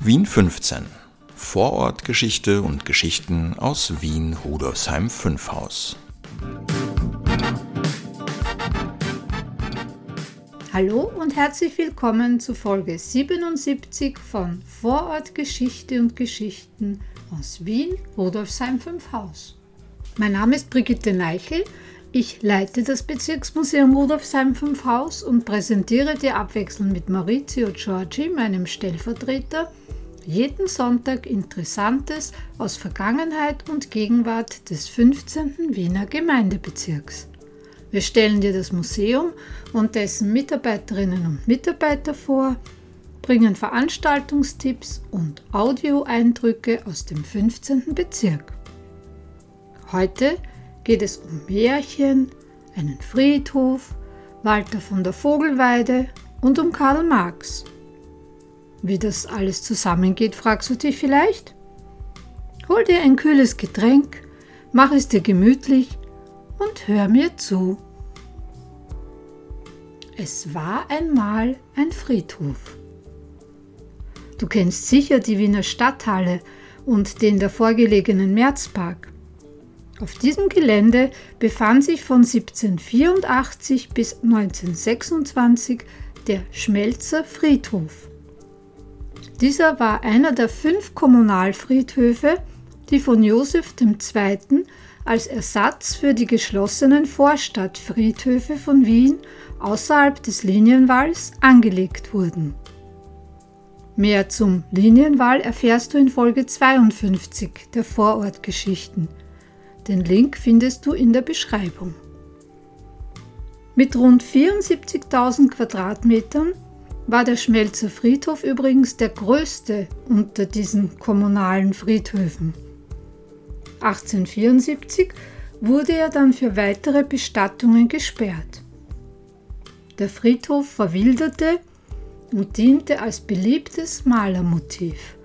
Wien 15. Vorortgeschichte und Geschichten aus Wien Rudolfsheim 5 Haus. Hallo und herzlich willkommen zu Folge 77 von Vorortgeschichte und Geschichten aus Wien Rudolfsheim 5 Haus. Mein Name ist Brigitte Neichel ich leite das Bezirksmuseum Rudolfsheim 5 Haus und präsentiere dir abwechselnd mit Maurizio Giorgi, meinem Stellvertreter, jeden Sonntag Interessantes aus Vergangenheit und Gegenwart des 15. Wiener Gemeindebezirks. Wir stellen dir das Museum und dessen Mitarbeiterinnen und Mitarbeiter vor, bringen Veranstaltungstipps und Audioeindrücke aus dem 15. Bezirk. Heute geht es um Märchen, einen Friedhof, Walter von der Vogelweide und um Karl Marx. Wie das alles zusammengeht, fragst du dich vielleicht? Hol dir ein kühles Getränk, mach es dir gemütlich und hör mir zu. Es war einmal ein Friedhof. Du kennst sicher die Wiener Stadthalle und den davor gelegenen Märzpark. Auf diesem Gelände befand sich von 1784 bis 1926 der Schmelzer Friedhof. Dieser war einer der fünf Kommunalfriedhöfe, die von Joseph II. als Ersatz für die geschlossenen Vorstadtfriedhöfe von Wien außerhalb des Linienwalls angelegt wurden. Mehr zum Linienwall erfährst du in Folge 52 der Vorortgeschichten. Den Link findest du in der Beschreibung. Mit rund 74.000 Quadratmetern war der Schmelzer Friedhof übrigens der größte unter diesen kommunalen Friedhöfen. 1874 wurde er dann für weitere Bestattungen gesperrt. Der Friedhof verwilderte und diente als beliebtes Malermotiv.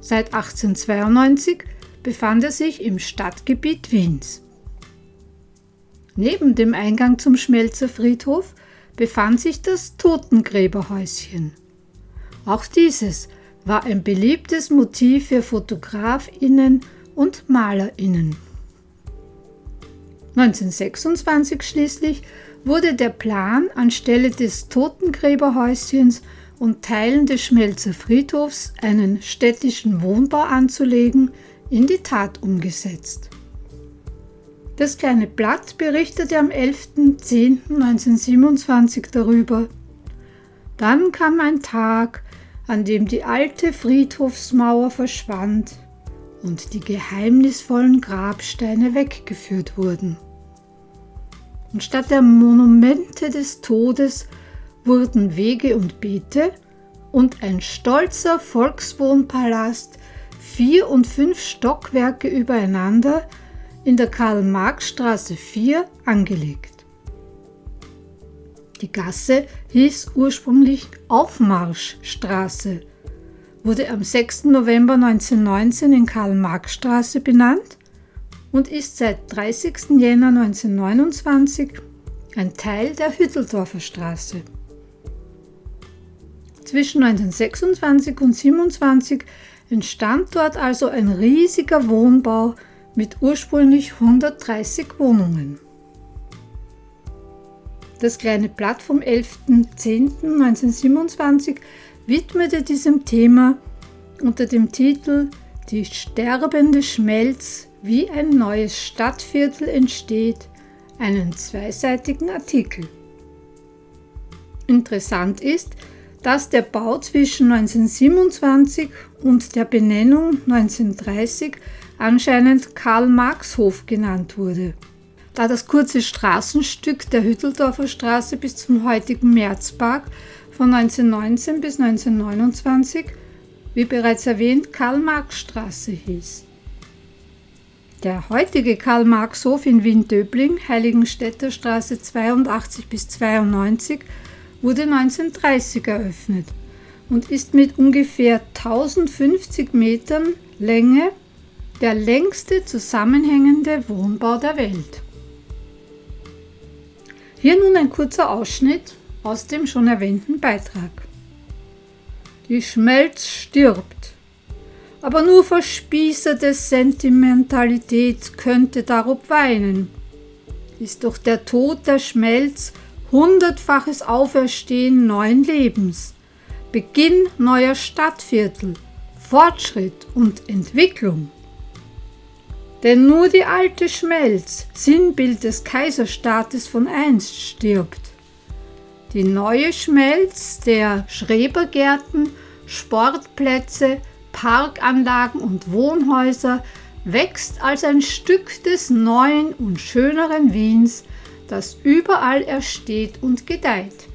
Seit 1892 befand er sich im Stadtgebiet Wiens. Neben dem Eingang zum Schmelzer Friedhof befand sich das Totengräberhäuschen. Auch dieses war ein beliebtes Motiv für Fotografinnen und Malerinnen. 1926 schließlich wurde der Plan, anstelle des Totengräberhäuschens und Teilen des Schmelzer Friedhofs einen städtischen Wohnbau anzulegen, in die Tat umgesetzt. Das kleine Blatt berichtete am 11.10.1927 darüber. Dann kam ein Tag, an dem die alte Friedhofsmauer verschwand und die geheimnisvollen Grabsteine weggeführt wurden. Und statt der Monumente des Todes wurden Wege und Beete und ein stolzer Volkswohnpalast vier und fünf Stockwerke übereinander in der Karl-Marx-Straße 4 angelegt. Die Gasse hieß ursprünglich Aufmarschstraße, wurde am 6. November 1919 in Karl-Marx-Straße benannt und ist seit 30. Jänner 1929 ein Teil der Hütteldorfer Straße. Zwischen 1926 und 1927 entstand dort also ein riesiger Wohnbau mit ursprünglich 130 Wohnungen. Das kleine Blatt vom 11.10.1927 widmete diesem Thema unter dem Titel Die sterbende Schmelz, wie ein neues Stadtviertel entsteht, einen zweiseitigen Artikel. Interessant ist, dass der Bau zwischen 1927 und der Benennung 1930 anscheinend Karl-Marx-Hof genannt wurde. Da das kurze Straßenstück der Hütteldorfer Straße bis zum heutigen Märzpark von 1919 bis 1929, wie bereits erwähnt, Karl-Marx-Straße hieß. Der heutige Karl-Marx-Hof in Wien-Döbling, Heiligenstädter Straße 82 bis 92, wurde 1930 eröffnet und ist mit ungefähr 1050 Metern Länge der längste zusammenhängende Wohnbau der Welt. Hier nun ein kurzer Ausschnitt aus dem schon erwähnten Beitrag. Die Schmelz stirbt. Aber nur verspießerte Sentimentalität könnte darob weinen. Ist doch der Tod der Schmelz hundertfaches Auferstehen neuen Lebens, Beginn neuer Stadtviertel, Fortschritt und Entwicklung. Denn nur die alte Schmelz, Sinnbild des Kaiserstaates von einst, stirbt. Die neue Schmelz der Schrebergärten, Sportplätze, Parkanlagen und Wohnhäuser wächst als ein Stück des neuen und schöneren Wiens, das überall ersteht und gedeiht.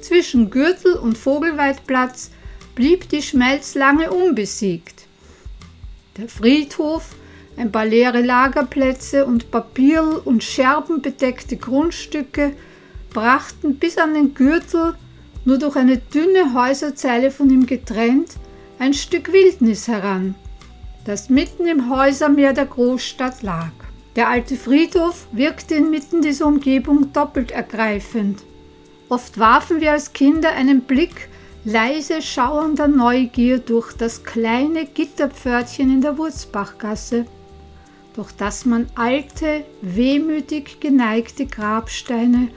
Zwischen Gürtel und Vogelweidplatz blieb die Schmelz lange unbesiegt. Der Friedhof, ein paar leere Lagerplätze und Papier- und Scherbenbedeckte Grundstücke brachten bis an den Gürtel, nur durch eine dünne Häuserzeile von ihm getrennt, ein Stück Wildnis heran, das mitten im Häusermeer der Großstadt lag. Der alte Friedhof wirkte inmitten dieser Umgebung doppelt ergreifend. Oft warfen wir als Kinder einen Blick leise schauernder Neugier durch das kleine Gitterpförtchen in der Wurzbachgasse, durch das man alte, wehmütig geneigte Grabsteine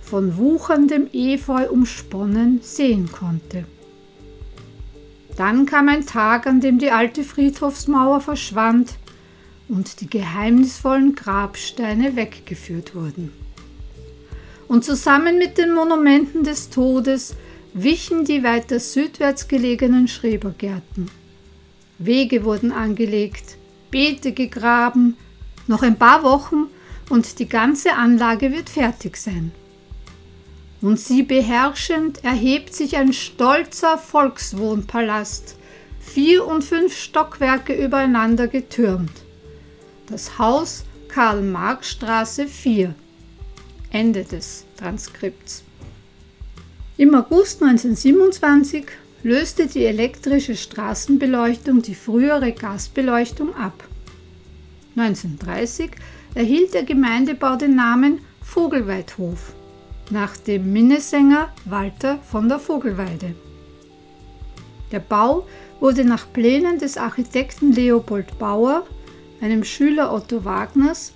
von wucherndem Efeu umsponnen sehen konnte. Dann kam ein Tag, an dem die alte Friedhofsmauer verschwand und die geheimnisvollen Grabsteine weggeführt wurden. Und zusammen mit den Monumenten des Todes wichen die weiter südwärts gelegenen Schrebergärten. Wege wurden angelegt, Beete gegraben, noch ein paar Wochen und die ganze Anlage wird fertig sein und sie beherrschend erhebt sich ein stolzer Volkswohnpalast, vier und fünf Stockwerke übereinander getürmt. Das Haus Karl-Marx-Straße 4. Ende des Transkripts. Im August 1927 löste die elektrische Straßenbeleuchtung die frühere Gasbeleuchtung ab. 1930 erhielt der Gemeindebau den Namen Vogelweidhof nach dem Minnesänger Walter von der Vogelweide. Der Bau wurde nach Plänen des Architekten Leopold Bauer, einem Schüler Otto Wagners,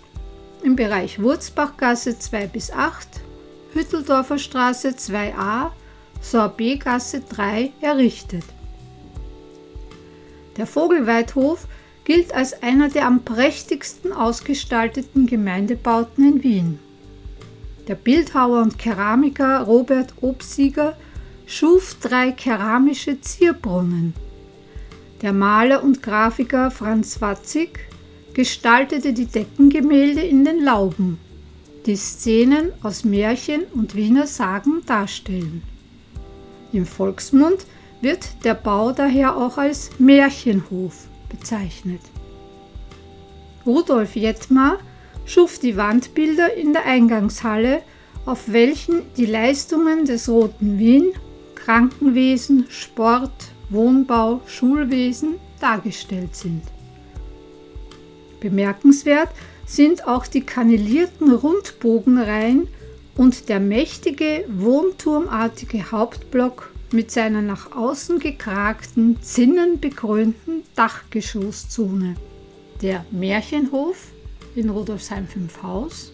im Bereich Wurzbachgasse 2 bis 8, Hütteldorfer Straße 2a, Sorbetgasse 3 errichtet. Der Vogelweidhof gilt als einer der am prächtigsten ausgestalteten Gemeindebauten in Wien. Der Bildhauer und Keramiker Robert Obsieger schuf drei keramische Zierbrunnen. Der Maler und Grafiker Franz Watzig gestaltete die Deckengemälde in den Lauben, die Szenen aus Märchen und Wiener Sagen darstellen. Im Volksmund wird der Bau daher auch als Märchenhof bezeichnet. Rudolf Jettmar schuf die Wandbilder in der Eingangshalle, auf welchen die Leistungen des Roten Wien, Krankenwesen, Sport, Wohnbau, Schulwesen dargestellt sind. Bemerkenswert sind auch die kannelierten Rundbogenreihen und der mächtige wohnturmartige Hauptblock mit seiner nach außen gekragten, zinnenbekrönten Dachgeschosszone. Der Märchenhof in Rudolfsheim 5 Haus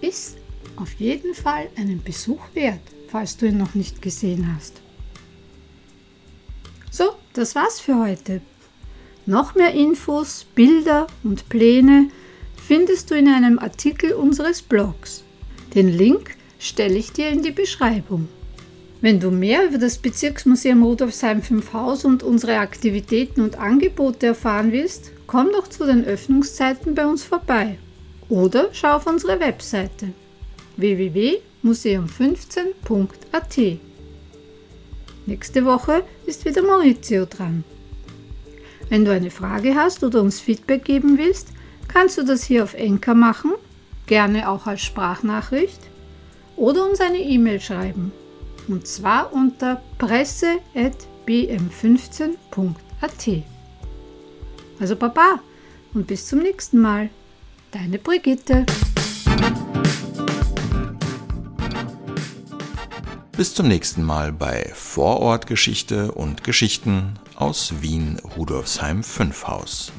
ist auf jeden Fall einen Besuch wert, falls du ihn noch nicht gesehen hast. So, das war's für heute. Noch mehr Infos, Bilder und Pläne findest du in einem Artikel unseres Blogs. Den Link stelle ich dir in die Beschreibung. Wenn du mehr über das Bezirksmuseum Rudolfsheim 5 Haus und unsere Aktivitäten und Angebote erfahren willst, komm doch zu den Öffnungszeiten bei uns vorbei oder schau auf unsere Webseite www.museum15.at. Nächste Woche ist wieder Maurizio dran. Wenn du eine Frage hast oder uns Feedback geben willst, kannst du das hier auf Enker machen, gerne auch als Sprachnachricht oder uns eine E-Mail schreiben. Und zwar unter presse.bm15.at. Also Baba und bis zum nächsten Mal. Deine Brigitte. Bis zum nächsten Mal bei Vorortgeschichte und Geschichten aus Wien Rudolfsheim 5 Haus.